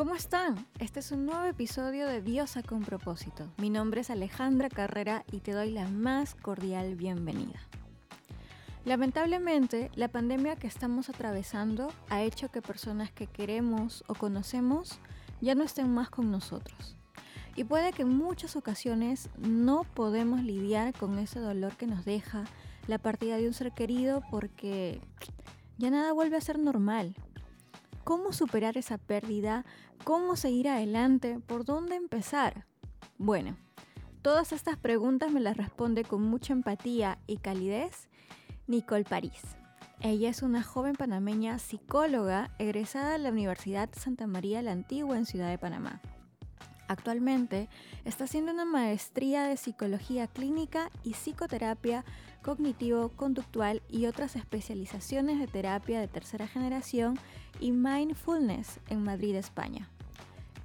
¿Cómo están? Este es un nuevo episodio de Diosa con propósito. Mi nombre es Alejandra Carrera y te doy la más cordial bienvenida. Lamentablemente, la pandemia que estamos atravesando ha hecho que personas que queremos o conocemos ya no estén más con nosotros. Y puede que en muchas ocasiones no podemos lidiar con ese dolor que nos deja la partida de un ser querido porque ya nada vuelve a ser normal. ¿Cómo superar esa pérdida? ¿Cómo seguir adelante? ¿Por dónde empezar? Bueno, todas estas preguntas me las responde con mucha empatía y calidez Nicole París. Ella es una joven panameña psicóloga egresada de la Universidad Santa María la Antigua en Ciudad de Panamá. Actualmente está haciendo una maestría de psicología clínica y psicoterapia cognitivo-conductual y otras especializaciones de terapia de tercera generación y mindfulness en Madrid, España.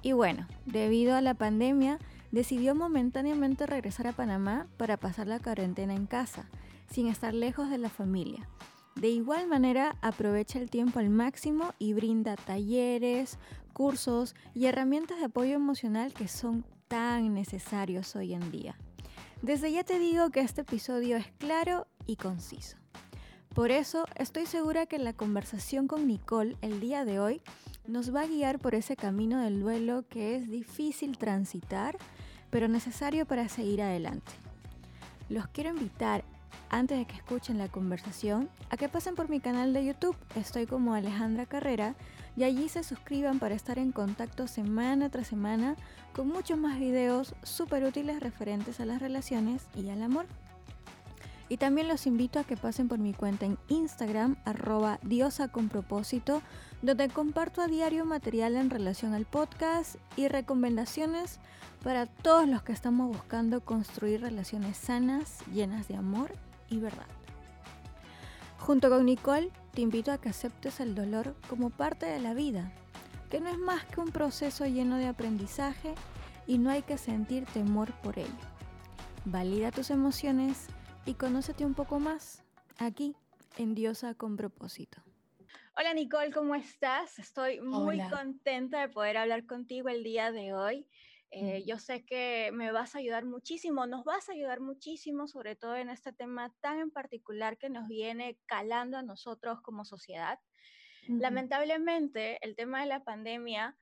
Y bueno, debido a la pandemia, decidió momentáneamente regresar a Panamá para pasar la cuarentena en casa, sin estar lejos de la familia. De igual manera, aprovecha el tiempo al máximo y brinda talleres, cursos y herramientas de apoyo emocional que son tan necesarios hoy en día. Desde ya te digo que este episodio es claro y conciso. Por eso estoy segura que la conversación con Nicole el día de hoy nos va a guiar por ese camino del duelo que es difícil transitar, pero necesario para seguir adelante. Los quiero invitar antes de que escuchen la conversación, a que pasen por mi canal de YouTube. Estoy como Alejandra Carrera y allí se suscriban para estar en contacto semana tras semana con muchos más videos súper útiles referentes a las relaciones y al amor. Y también los invito a que pasen por mi cuenta en Instagram, arroba diosa donde comparto a diario material en relación al podcast y recomendaciones para todos los que estamos buscando construir relaciones sanas, llenas de amor y verdad. Junto con Nicole, te invito a que aceptes el dolor como parte de la vida, que no es más que un proceso lleno de aprendizaje y no hay que sentir temor por ello. Valida tus emociones y conócete un poco más aquí en Diosa con propósito. Hola Nicole, ¿cómo estás? Estoy muy contenta de poder hablar contigo el día de hoy. Eh, yo sé que me vas a ayudar muchísimo, nos vas a ayudar muchísimo, sobre todo en este tema tan en particular que nos viene calando a nosotros como sociedad. Lamentablemente, el tema de la pandemia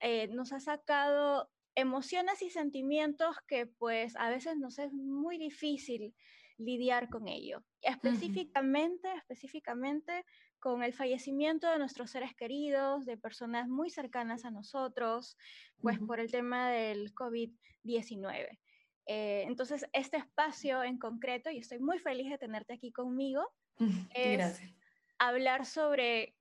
eh, nos ha sacado emociones y sentimientos que pues a veces nos es muy difícil lidiar con ello. Específicamente, específicamente con el fallecimiento de nuestros seres queridos, de personas muy cercanas a nosotros, pues por el tema del COVID-19. Eh, entonces, este espacio en concreto, y estoy muy feliz de tenerte aquí conmigo, es hablar sobre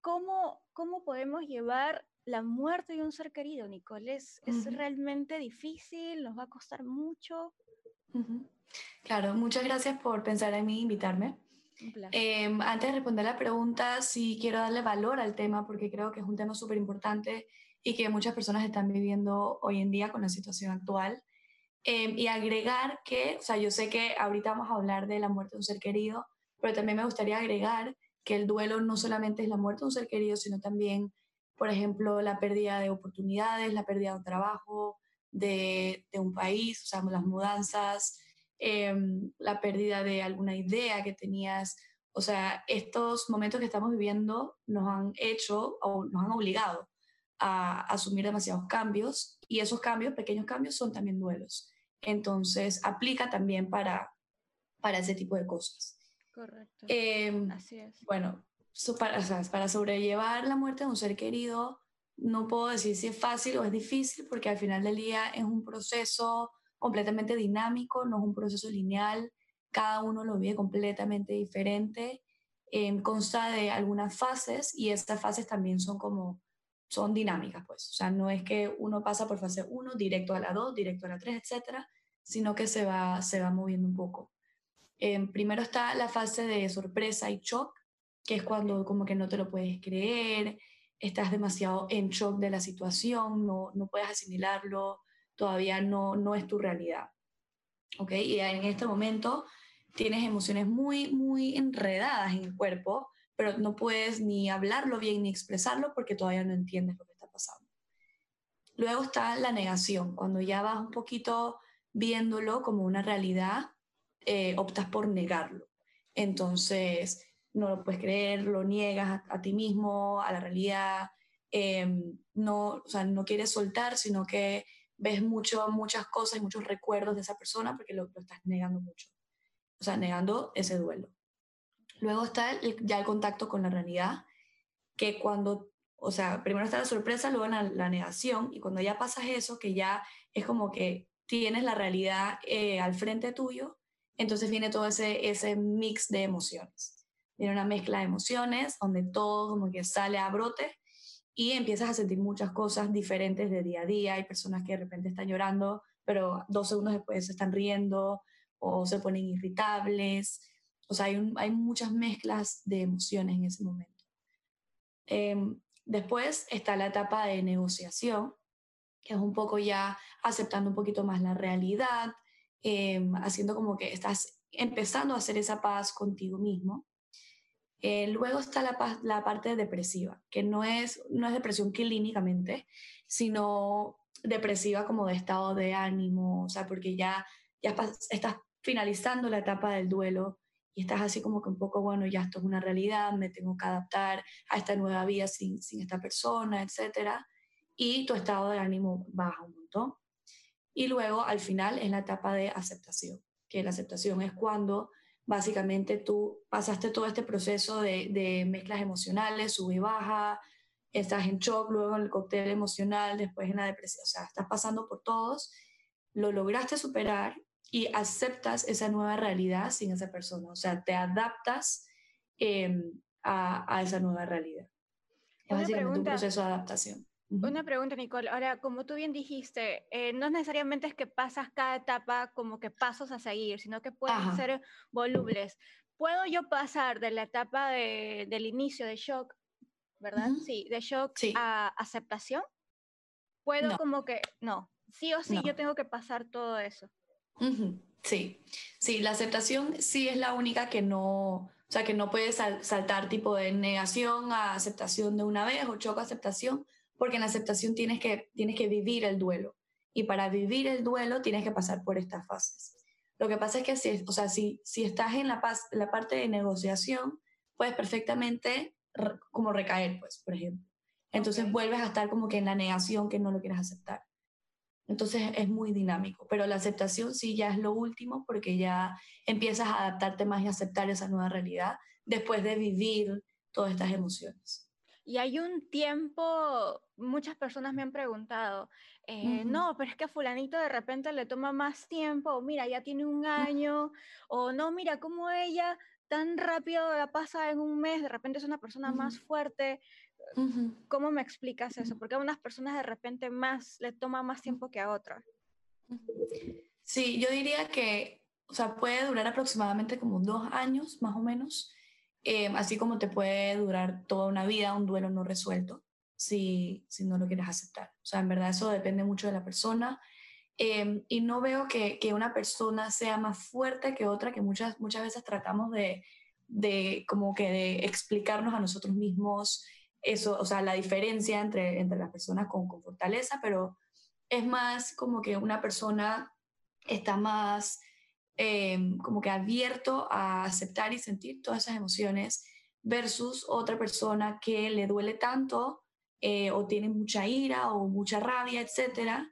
cómo, cómo podemos llevar la muerte de un ser querido, Nicole. ¿Es, realmente difícil? ¿Nos va a costar mucho? Claro, muchas gracias por pensar en mí e invitarme. Em, antes de responder la pregunta, sí quiero darle valor al tema porque creo que es un tema súper importante y que muchas personas están viviendo hoy en día con la situación actual. Em, y agregar que, o sea, yo sé que ahorita vamos a hablar de la muerte de un ser querido, pero también me gustaría agregar que el duelo no solamente es la muerte de un ser querido, sino también, por ejemplo, la pérdida de oportunidades, la pérdida de un trabajo, de, de un país, o sea, las mudanzas, Em, la pérdida de alguna idea que tenías. O sea, estos momentos que estamos viviendo nos han hecho o nos han obligado a asumir demasiados cambios y esos cambios, pequeños cambios, son también duelos. Entonces, aplica también para, para ese tipo de cosas. Correcto. Em, Así es. Bueno, para, para sobrellevar la muerte de un ser querido, no puedo decir si es fácil o es difícil, porque al final del día es un proceso completamente dinámico, no es un proceso lineal, cada uno lo vive completamente diferente, eh, consta de algunas fases y estas fases también son como, son dinámicas, pues, o sea, no es que uno pasa por fase 1, directo a la 2, directo a la 3, etcétera, sino que se va, se va moviendo un poco. Eh, primero está la fase de sorpresa y shock, que es cuando como que no te lo puedes creer, estás demasiado en shock de la situación, no, no puedes asimilarlo, todavía no, no es tu realidad. ¿Ok? Y en este momento tienes emociones muy, muy enredadas en el cuerpo, pero no puedes ni hablarlo bien ni expresarlo porque todavía no entiendes lo que está pasando. Luego está la negación, cuando ya vas un poquito viéndolo como una realidad, eh, optas por negarlo. Entonces, no lo puedes creer, lo niegas a, ti mismo, a la realidad, em, no, o sea, no quieres soltar, sino que ves mucho, muchas cosas y muchos recuerdos de esa persona porque lo, estás negando mucho. O sea, negando ese duelo. Luego está ya el contacto con la realidad, que cuando, o sea, primero está la sorpresa, luego la, la negación, y cuando ya pasas eso, que ya es como que tienes la realidad eh, al frente tuyo, entonces viene todo ese, ese mix de emociones. Viene una mezcla de emociones donde todo como que sale a brote y empiezas a sentir muchas cosas diferentes de día a día. Hay personas que de repente están llorando, pero dos segundos después se están riendo o se ponen irritables. O sea, hay, hay muchas mezclas de emociones en ese momento. Em, después está la etapa de negociación, que es un poco ya aceptando un poquito más la realidad, em, haciendo como que estás empezando a hacer esa paz contigo mismo. Eh, luego está la, la, parte depresiva, que no es, no es depresión clínicamente, sino depresiva como de estado de ánimo, o sea, porque ya, ya estás finalizando la etapa del duelo y estás así como que un poco, bueno, ya esto es una realidad, me tengo que adaptar a esta nueva vida sin, sin esta persona, etcétera y tu estado de ánimo baja un montón. Y luego al final es la etapa de aceptación, que la aceptación es cuando básicamente tú pasaste todo este proceso de, de mezclas emocionales, sube y baja, estás en shock, luego en el cóctel emocional, después en la depresión, o sea, estás pasando por todos, lo lograste superar y aceptas esa nueva realidad sin esa persona, o sea, te adaptas em, a, a, esa nueva realidad. Es básicamente un proceso de adaptación. Una pregunta, Nicole. Ahora, como tú bien dijiste, eh, no necesariamente es que pasas cada etapa como que pasos a seguir, sino que pueden ser volubles. ¿Puedo yo pasar de la etapa de, del inicio de shock, verdad? Sí, de shock a aceptación. ¿Puedo como que, no, sí o sí yo tengo que pasar todo eso? Sí, sí, la aceptación sí es la única que no, o sea, que no puedes saltar tipo de negación a aceptación de una vez o shock a aceptación, porque en la aceptación tienes que, tienes que vivir el duelo. Y para vivir el duelo tienes que pasar por estas fases. Lo que pasa es que si, o sea, si, si estás en la, paz, la parte de negociación, puedes perfectamente como recaer, pues, por ejemplo. Entonces vuelves a estar como que en la negación que no lo quieres aceptar. Entonces es muy dinámico, pero la aceptación sí ya es lo último porque ya empiezas a adaptarte más y aceptar esa nueva realidad después de vivir todas estas emociones. Y hay un tiempo, muchas personas me han preguntado, eh, no, pero es que a fulanito de repente le toma más tiempo, o mira, ya tiene un año, o no, mira cómo ella tan rápido la pasa en un mes, de repente es una persona más fuerte. ¿Cómo me explicas eso? Porque a unas personas de repente más le toma más tiempo que a otras. Sí, yo diría que, o sea, puede durar aproximadamente como dos años, más o menos. Em, así como te puede durar toda una vida un duelo no resuelto si, si no lo quieres aceptar. O sea, en verdad eso depende mucho de la persona. Em, y no veo que, que, una persona sea más fuerte que otra, que muchas, muchas veces tratamos de, de como que de explicarnos a nosotros mismos eso, o sea, la diferencia entre, entre las personas con, con fortaleza, pero es más como que una persona está más Em, como que abierto a aceptar y sentir todas esas emociones versus otra persona que le duele tanto eh, o tiene mucha ira o mucha rabia, etcétera,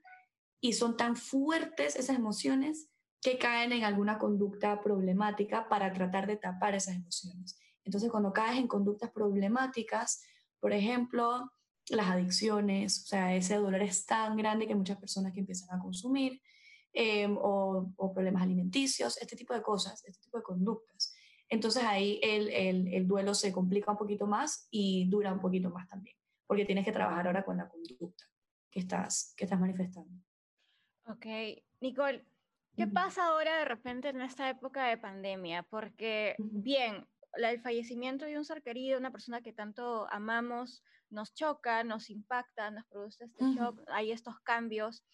y son tan fuertes esas emociones que caen en alguna conducta problemática para tratar de tapar esas emociones. Entonces, cuando caes en conductas problemáticas, por ejemplo, las adicciones, o sea, ese dolor es tan grande que muchas personas que empiezan a consumir, Em, o, problemas alimenticios, este tipo de cosas, este tipo de conductas. Entonces ahí el, el, el, duelo se complica un poquito más y dura un poquito más también, porque tienes que trabajar ahora con la conducta que estás, que estás manifestando. Ok, Nicole, ¿qué pasa ahora de repente en esta época de pandemia? Porque, bien, el fallecimiento de un ser querido, una persona que tanto amamos, nos choca, nos impacta, nos produce este shock, hay estos cambios,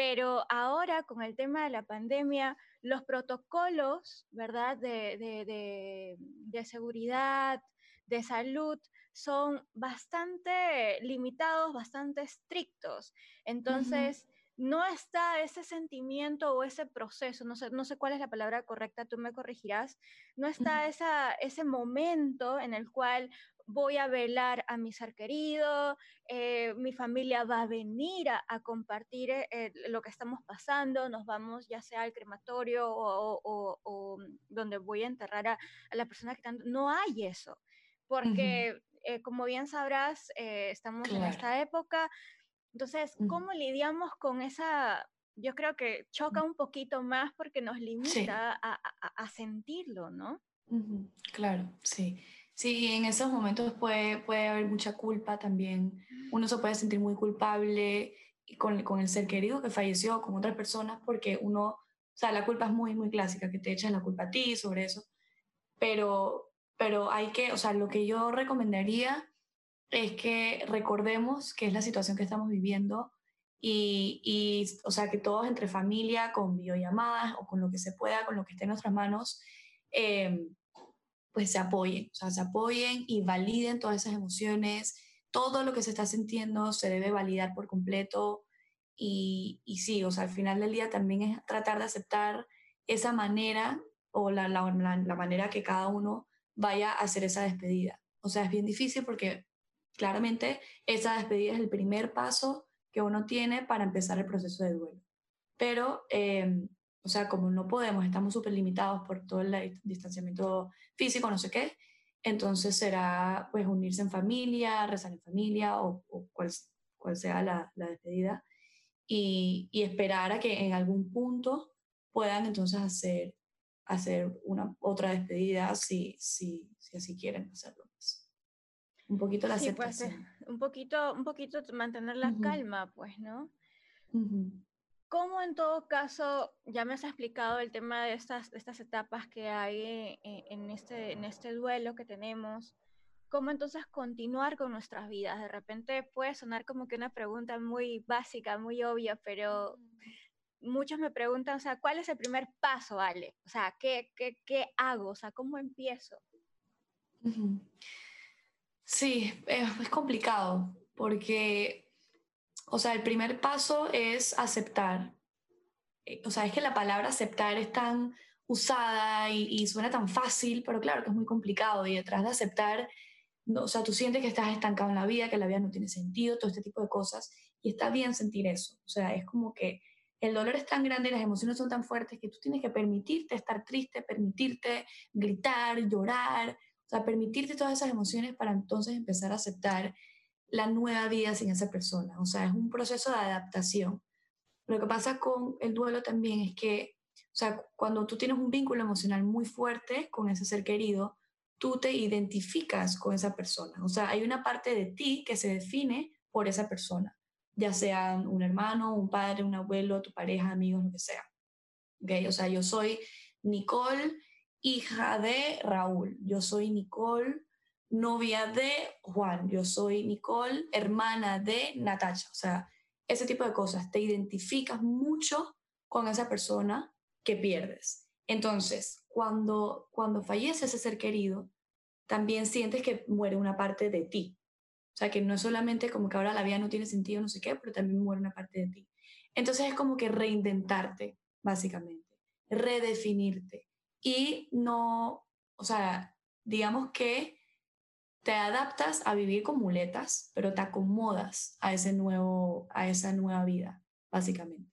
pero ahora con el tema de la pandemia, los protocolos, ¿verdad? De, de, de, seguridad, de salud son bastante limitados, bastante estrictos. Entonces, no está ese sentimiento o ese proceso, no sé, no sé cuál es la palabra correcta, tú me corregirás, no está esa, ese momento en el cual voy a velar a mi ser querido, eh, mi familia va a venir a, compartir eh, lo que estamos pasando, nos vamos ya sea al crematorio o, donde voy a enterrar a, la persona que tanto... No hay eso, porque eh, como bien sabrás, estamos en esta época entonces, ¿cómo lidiamos con esa, yo creo que choca un poquito más porque nos limita a, sentirlo, ¿no? Claro, sí. Sí, en esos momentos puede, puede haber mucha culpa también. Uno se puede sentir muy culpable con, con el ser querido que falleció, con otras personas, porque uno, o sea, la culpa es muy, muy clásica, que te echas la culpa a ti sobre eso. Pero, pero hay que, o sea, lo que yo recomendaría es que recordemos que es la situación que estamos viviendo y, y, o sea, que todos entre familia, con videollamadas o con lo que se pueda, con lo que esté en nuestras manos, eh, pues se apoyen, o sea, se apoyen y validen todas esas emociones. Todo lo que se está sintiendo se debe validar por completo. Y, y sí, o sea, al final del día también es tratar de aceptar esa manera o la, la, la manera que cada uno vaya a hacer esa despedida. O sea, es bien difícil porque claramente esa despedida es el primer paso que uno tiene para empezar el proceso de duelo. Pero, em, o sea, como no podemos, estamos súper limitados por todo el distanciamiento físico, no sé qué, entonces será pues unirse en familia, rezar en familia o, cual, cual, sea la, la despedida y, y, esperar a que en algún punto puedan entonces hacer, hacer una otra despedida si, si, si así quieren hacerlo un poquito la sí, pues, aceptación. un poquito, un poquito mantener la calma, pues, ¿no? ¿Cómo en todo caso, ya me has explicado el tema de estas, estas etapas que hay eh, en, este, en este duelo que tenemos? ¿Cómo entonces continuar con nuestras vidas? De repente puede sonar como que una pregunta muy básica, muy obvia, pero muchos me preguntan, o sea, ¿cuál es el primer paso, Ale? O sea, ¿qué, qué, qué hago? O sea, ¿cómo empiezo? Sí, es, complicado porque, o sea, el primer paso es aceptar. Eh, o sea, es que la palabra aceptar es tan usada y, suena tan fácil, pero claro que es muy complicado y detrás de aceptar, o sea, tú sientes que estás estancado en la vida, que la vida no tiene sentido, todo este tipo de cosas, y está bien sentir eso. O sea, es como que el dolor es tan grande y las emociones son tan fuertes que tú tienes que permitirte estar triste, permitirte gritar, llorar, o sea, permitirte todas esas emociones para entonces empezar a aceptar la nueva vida sin esa persona. O sea, es un proceso de adaptación. Lo que pasa con el duelo también es que, o sea, cuando tú tienes un vínculo emocional muy fuerte con ese ser querido, tú te identificas con esa persona. O sea, hay una parte de ti que se define por esa persona, ya sea un hermano, un padre, un abuelo, tu pareja, amigos, lo que sea. ¿Okay? O sea, yo soy Nicole hija de Raúl, yo soy Nicole, novia de Juan, yo soy Nicole, hermana de Natacha. O sea, ese tipo de cosas. Te identificas mucho con esa persona que pierdes. Entonces, cuando, cuando fallece ese ser querido, también sientes que muere una parte de ti. O sea, que no es solamente como que ahora la vida no tiene sentido, no sé qué, pero también muere una parte de ti. Entonces es como que reinventarte, básicamente, redefinirte y no, o sea, digamos que te adaptas a vivir con muletas, pero te acomodas a, ese nuevo, a esa nueva vida, básicamente.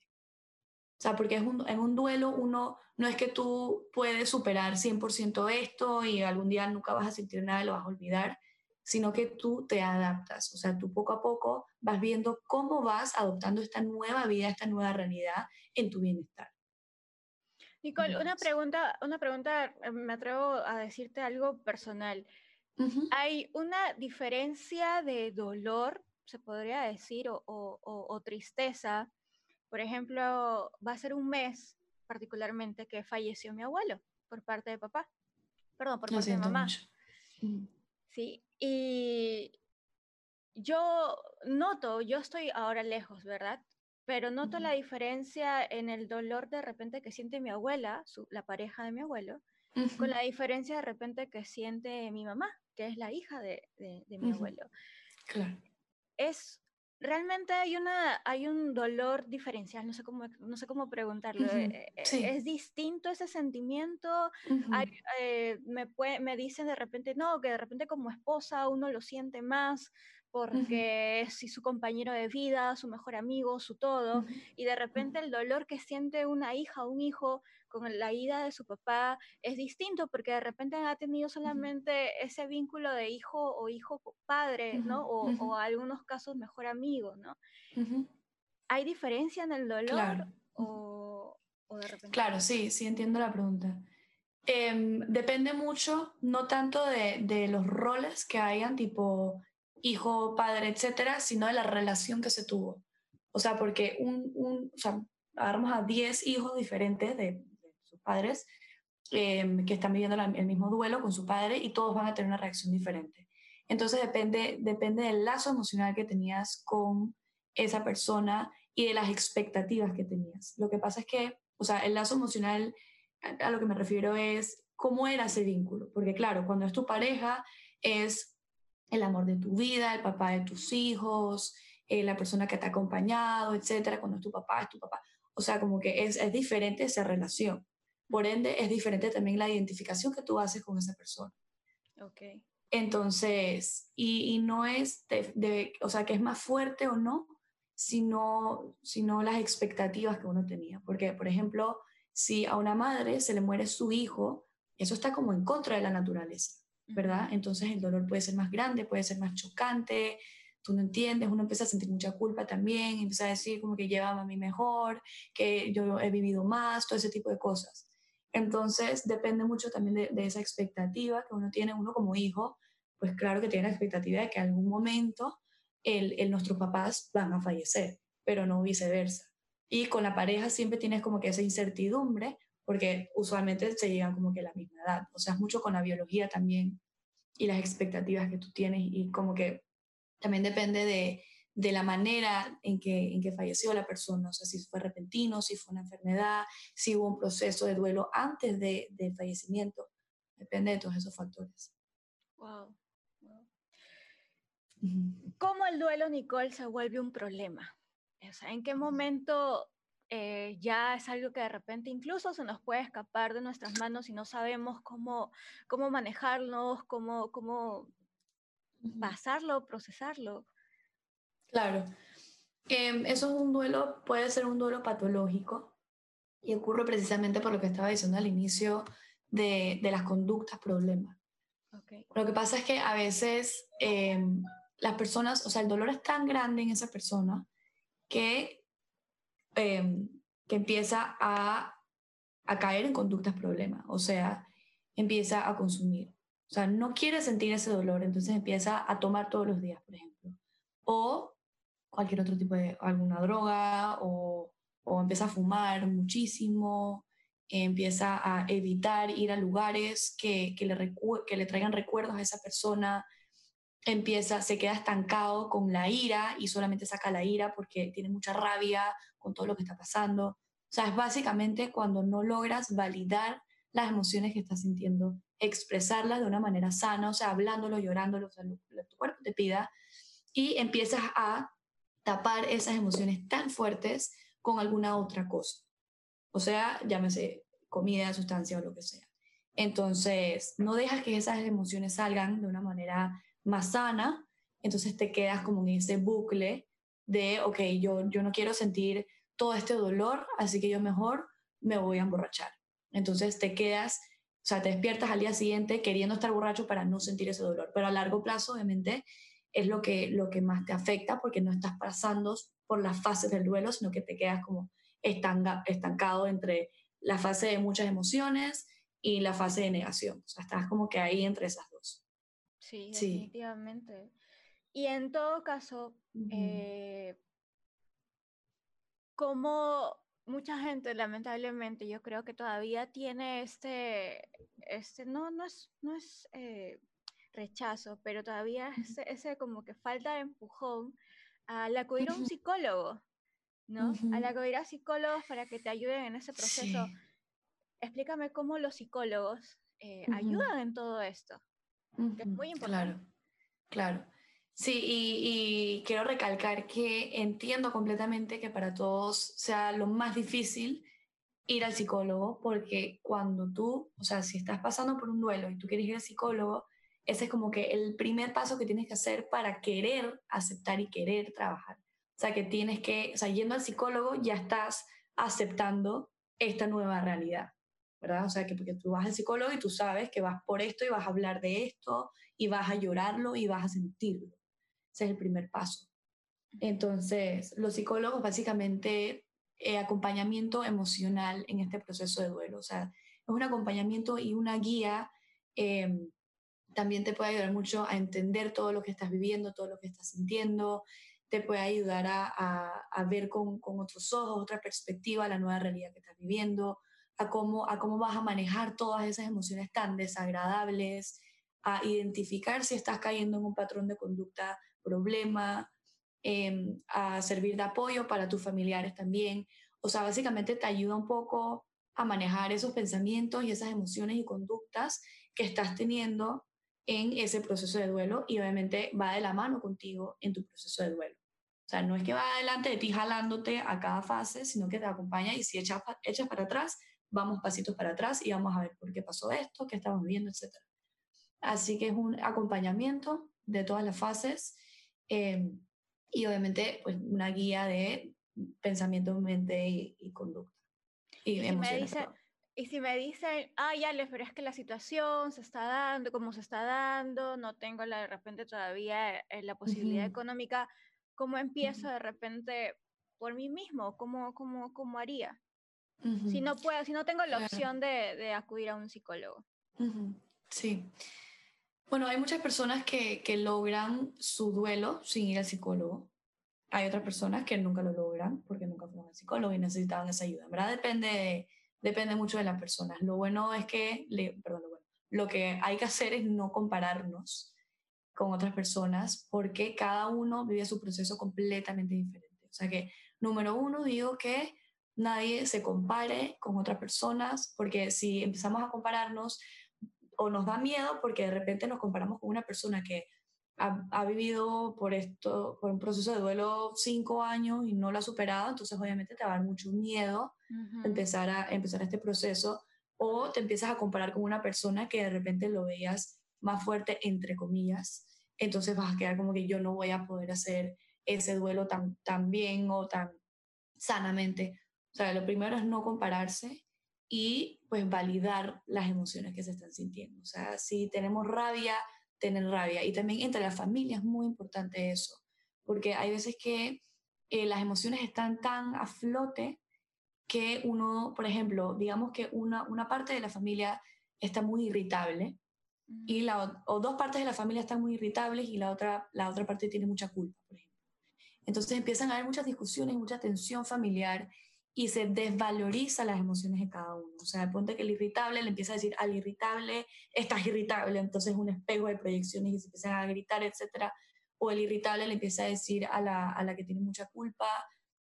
O sea, porque es en un duelo uno no es que tú puedes superar 100% esto y algún día nunca vas a sentir nada lo vas a olvidar, sino que tú te adaptas. O sea, tú poco a poco vas viendo cómo vas adoptando esta nueva vida, esta nueva realidad en tu bienestar. Nicole, una pregunta, una pregunta, eh, me atrevo a decirte algo personal. ¿Hay una diferencia de dolor, se podría decir, o, tristeza? Por ejemplo, va a ser un mes particularmente que falleció mi abuelo por parte de papá. Perdón, por parte de mamá. Sí, y yo noto, yo estoy ahora lejos, ¿verdad? Pero noto la diferencia en el dolor de repente que siente mi abuela, la pareja de mi abuelo, con la diferencia de repente que siente mi mamá, que es la hija de, mi abuelo. Claro. Es realmente hay una hay un dolor diferencial no sé cómo no sé cómo preguntarlo eh, eh, es distinto ese sentimiento eh, me me dicen de repente no que de repente como esposa uno lo siente más porque es su compañero de vida, su mejor amigo, su todo, y de repente el dolor que siente una hija o un hijo con la ida de su papá es distinto porque de repente ha tenido solamente ese vínculo de hijo o hijo padre, ¿no? O, o algunos casos mejor amigo, ¿no? ¿Hay diferencia en el dolor? Claro. O, de repente... Claro, sí, sí entiendo la pregunta. Em, depende mucho, no tanto de, de, los roles que hayan, tipo hijo, padre, etcétera, sino de la relación que se tuvo. O sea, porque un, un o sea, agarramos a 10 hijos diferentes de, sus padres em, que están viviendo el mismo duelo con su padre y todos van a tener una reacción diferente. Entonces depende, depende del lazo emocional que tenías con esa persona y de las expectativas que tenías. Lo que pasa es que, o sea, el lazo emocional a, a lo que me refiero es cómo era ese vínculo. Porque claro, cuando es tu pareja es el amor de tu vida, el papá de tus hijos, eh, la persona que te ha acompañado, etcétera, cuando es tu papá, es tu papá. O sea, como que es, es diferente esa relación. Por ende, es diferente también la identificación que tú haces con esa persona. Ok. Entonces, y, y no es, de, o sea, que es más fuerte o no, sino, sino las expectativas que uno tenía. Porque, por ejemplo, si a una madre se le muere su hijo, eso está como en contra de la naturaleza. ¿Verdad? Entonces el dolor puede ser más grande, puede ser más chocante, tú no entiendes, uno empieza a sentir mucha culpa también, empieza a decir como que lleva a mí mejor, que yo he vivido más, todo ese tipo de cosas. Entonces depende mucho también de, esa expectativa que uno tiene, uno como hijo, pues claro que tiene la expectativa de que algún momento el, nuestros papás van a fallecer, pero no viceversa. Y con la pareja siempre tienes como que esa incertidumbre porque usualmente se llegan como que a la misma edad. O sea, es mucho con la biología también y las expectativas que tú tienes y como que también depende de, de la manera en que, en que falleció la persona, o sea, si fue repentino, si fue una enfermedad, si hubo un proceso de duelo antes de, del fallecimiento. Depende de todos esos factores. Wow. ¿Cómo el duelo, Nicole, se vuelve un problema? O sea, ¿en qué momento eh, ya es algo que de repente incluso se nos puede escapar de nuestras manos y no sabemos cómo, cómo manejarnos, cómo, cómo pasarlo, procesarlo. Claro. Em, eso es un duelo, puede ser un duelo patológico y ocurre precisamente por lo que estaba diciendo al inicio de, de las conductas problemas. Lo que pasa es que a veces em, las personas, o sea, el dolor es tan grande en esa persona que Em, que empieza a, a caer en conductas problemas, o sea, empieza a consumir. O sea, no quiere sentir ese dolor, entonces empieza a tomar todos los días, por ejemplo. O cualquier otro tipo de, alguna droga, o, o empieza a fumar muchísimo, empieza a evitar ir a lugares que, que, le, que le traigan recuerdos a esa persona, empieza, se queda estancado con la ira y solamente saca la ira porque tiene mucha rabia con todo lo que está pasando. O sea, es básicamente cuando no logras validar las emociones que estás sintiendo, expresarlas de una manera sana, o sea, hablándolo, llorándolo, o sea, lo que tu cuerpo te pida, y empiezas a tapar esas emociones tan fuertes con alguna otra cosa. O sea, llámese comida, sustancia o lo que sea. Entonces, no dejas que esas emociones salgan de una manera más sana, entonces te quedas como en ese bucle de, ok, yo, yo no quiero sentir todo este dolor, así que yo mejor me voy a emborrachar. Entonces te quedas, o sea, te despiertas al día siguiente queriendo estar borracho para no sentir ese dolor, pero a largo plazo, obviamente, es lo que, lo que más te afecta porque no estás pasando por las fases del duelo, sino que te quedas como estancado entre la fase de muchas emociones y la fase de negación. O sea, estás como que ahí entre esas dos. Sí, definitivamente. Y en todo caso, eh, como mucha gente, lamentablemente, yo creo que todavía tiene este, este no, no es, no es eh, rechazo, pero todavía es ese, como que falta de empujón al acudir a un psicólogo, ¿no? Al acudir a psicólogos para que te ayuden en ese proceso. Explícame cómo los psicólogos eh, ayudan en todo esto. es muy importante. Claro, claro. Sí, y, quiero recalcar que entiendo completamente que para todos sea lo más difícil ir al psicólogo, porque cuando tú, o sea, si estás pasando por un duelo y tú quieres ir al psicólogo, ese es como que el primer paso que tienes que hacer para querer aceptar y querer trabajar. O sea, que tienes que, o sea, yendo al psicólogo ya estás aceptando esta nueva realidad, ¿verdad? O sea, que porque tú vas al psicólogo y tú sabes que vas por esto y vas a hablar de esto y vas a llorarlo y vas a sentirlo. Ese es el primer paso. Entonces, los psicólogos básicamente eh, acompañamiento emocional en este proceso de duelo. O sea, es un acompañamiento y una guía. Em, también te puede ayudar mucho a entender todo lo que estás viviendo, todo lo que estás sintiendo. Te puede ayudar a, a, ver con, con, otros ojos, otra perspectiva, la nueva realidad que estás viviendo, a cómo, a cómo vas a manejar todas esas emociones tan desagradables, a identificar si estás cayendo en un patrón de conducta problema, em, a servir de apoyo para tus familiares también. O sea, básicamente te ayuda un poco a manejar esos pensamientos y esas emociones y conductas que estás teniendo en ese proceso de duelo y obviamente va de la mano contigo en tu proceso de duelo. O sea, no es que va adelante de ti jalándote a cada fase, sino que te acompaña y si echas, echas para atrás, vamos pasitos para atrás y vamos a ver por qué pasó esto, qué estamos viendo, etc. Así que es un acompañamiento de todas las fases Em, y obviamente pues una guía de pensamiento, mente y, conducta. Y, si me dice, y si me dicen, ay, Alex, pero es que la situación se está dando, como se está dando, no tengo la, de repente todavía eh, la posibilidad económica, ¿cómo empiezo de repente por mí mismo? ¿Cómo, cómo, cómo haría? Si no puedo, si no tengo la opción de, de acudir a un psicólogo. Sí. Bueno, hay muchas personas que, que logran su duelo sin ir al psicólogo. Hay otras personas que nunca lo logran porque nunca fueron al psicólogo y necesitaban esa ayuda. ¿Verdad? Depende, depende mucho de las personas. Lo bueno es que, perdón, lo, bueno, lo que hay que hacer es no compararnos con otras personas porque cada uno vive su proceso completamente diferente. O sea que, número uno, digo que nadie se compare con otras personas porque si empezamos a compararnos, o nos da miedo porque de repente nos comparamos con una persona que ha, vivido por esto, por un proceso de duelo cinco años y no lo ha superado, entonces obviamente te va a dar mucho miedo empezar, a, empezar este proceso o te empiezas a comparar con una persona que de repente lo veías más fuerte, entre comillas, entonces vas a quedar como que yo no voy a poder hacer ese duelo tan, tan bien o tan sanamente. O sea, lo primero es no compararse y pues validar las emociones que se están sintiendo. O sea, si tenemos rabia, tener rabia. Y también entre la familia es muy importante eso, porque hay veces que eh, las emociones están tan a flote que uno, por ejemplo, digamos que una, una parte de la familia está muy irritable y la, o dos partes de la familia están muy irritables y la otra, la otra parte tiene mucha culpa, por ejemplo. Entonces empiezan a haber muchas discusiones, mucha tensión familiar y se desvaloriza las emociones de cada uno. O sea, ponte que el irritable le empieza a decir al irritable, estás irritable, entonces es un espejo de proyecciones y se empiezan a gritar, etc. O el irritable le empieza a decir a la, a la que tiene mucha culpa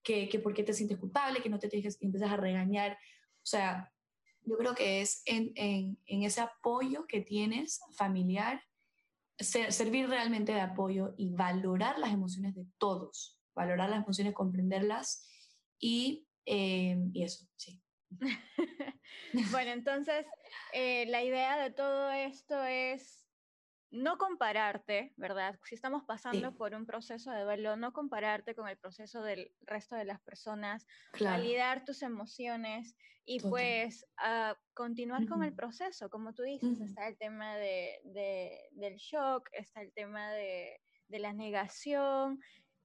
que, que por qué te sientes culpable, que no te tienes y empiezas a regañar. O sea, yo creo que es en, en, en ese apoyo que tienes familiar, servir realmente de apoyo y valorar las emociones de todos, valorar las emociones, comprenderlas y Em, y eso, sí. bueno, entonces eh, la idea de todo esto es no compararte, ¿verdad? Si estamos pasando por un proceso de duelo, no compararte con el proceso del resto de las personas, validar tus emociones y pues uh, continuar con el proceso, como tú dices, está el tema de, de, del shock, está el tema de, de la negación,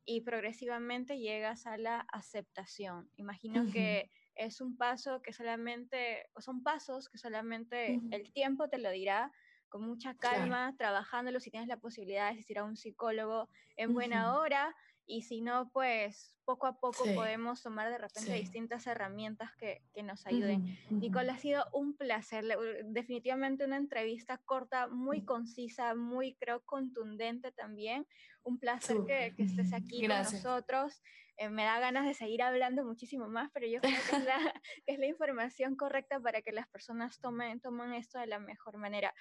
y progresivamente llegas a la aceptación. Imagino que es un paso que solamente, o son pasos que solamente el tiempo te lo dirá con mucha calma, trabajándolo, si tienes la posibilidad de asistir a un psicólogo en buena hora, y si no, pues poco a poco podemos tomar de repente distintas herramientas que, que nos ayuden. Nicole, ha sido un placer, definitivamente una entrevista corta, muy concisa, muy creo contundente también. Un placer que, que, estés aquí con nosotros. Eh, me da ganas de seguir hablando muchísimo más, pero yo creo que es la, que es la información correcta para que las personas tomen, tomen esto de la mejor manera.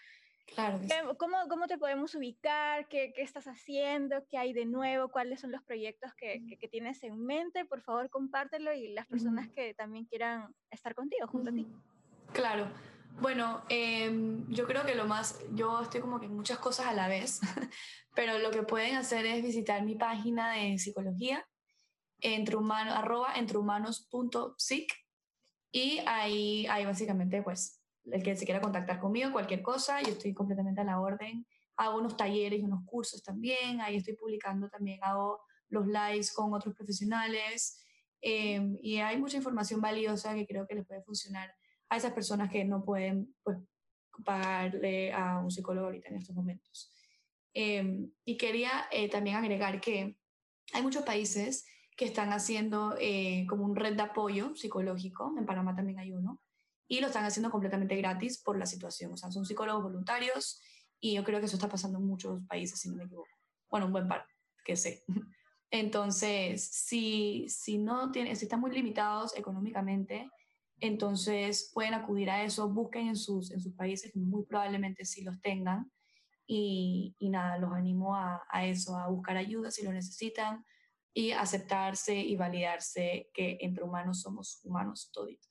Claro. ¿Cómo, ¿Cómo, te podemos ubicar? ¿Qué, ¿Qué, estás haciendo? ¿Qué hay de nuevo? ¿Cuáles son los proyectos que, que, tienes en mente? Por favor, compártelo y las personas que también quieran estar contigo, junto a ti. Claro. Bueno, em, yo creo que lo más, yo estoy como que en muchas cosas a la vez, pero lo que pueden hacer es visitar mi página de psicología, entre arroba entrehumanos.psic, y ahí, ahí básicamente pues el que se quiera contactar conmigo, cualquier cosa, yo estoy completamente a la orden. Hago unos talleres y unos cursos también, ahí estoy publicando también, hago los lives con otros profesionales em, y hay mucha información valiosa que creo que les puede funcionar a esas personas que no pueden pues, pagarle a un psicólogo ahorita en estos momentos. Em, y quería eh, también agregar que hay muchos países que están haciendo eh, como un red de apoyo psicológico, en Panamá también hay uno, y lo están haciendo completamente gratis por la situación. O sea, son psicólogos voluntarios y yo creo que eso está pasando en muchos países, si no me equivoco. Bueno, un buen par, que sé. Entonces, si, si no tienen, si están muy limitados económicamente, entonces pueden acudir a eso, busquen en sus, en sus países, muy probablemente sí los tengan. Y, y nada, los animo a, a, eso, a buscar ayuda si lo necesitan y aceptarse y validarse que entre humanos somos humanos toditos.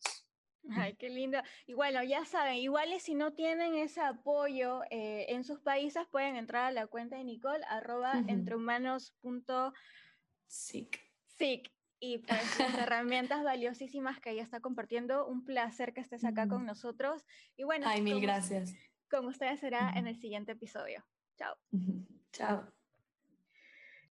Ay, qué lindo. Y bueno, ya saben, iguales si no tienen ese apoyo eh, en sus países, pueden entrar a la cuenta de Nicole, arroba entrehumanos.sic. Y pues las herramientas valiosísimas que ella está compartiendo. Un placer que estés acá con nosotros. Y bueno, Ay, mil gracias. Con ustedes será en el siguiente episodio. Chao. Chao.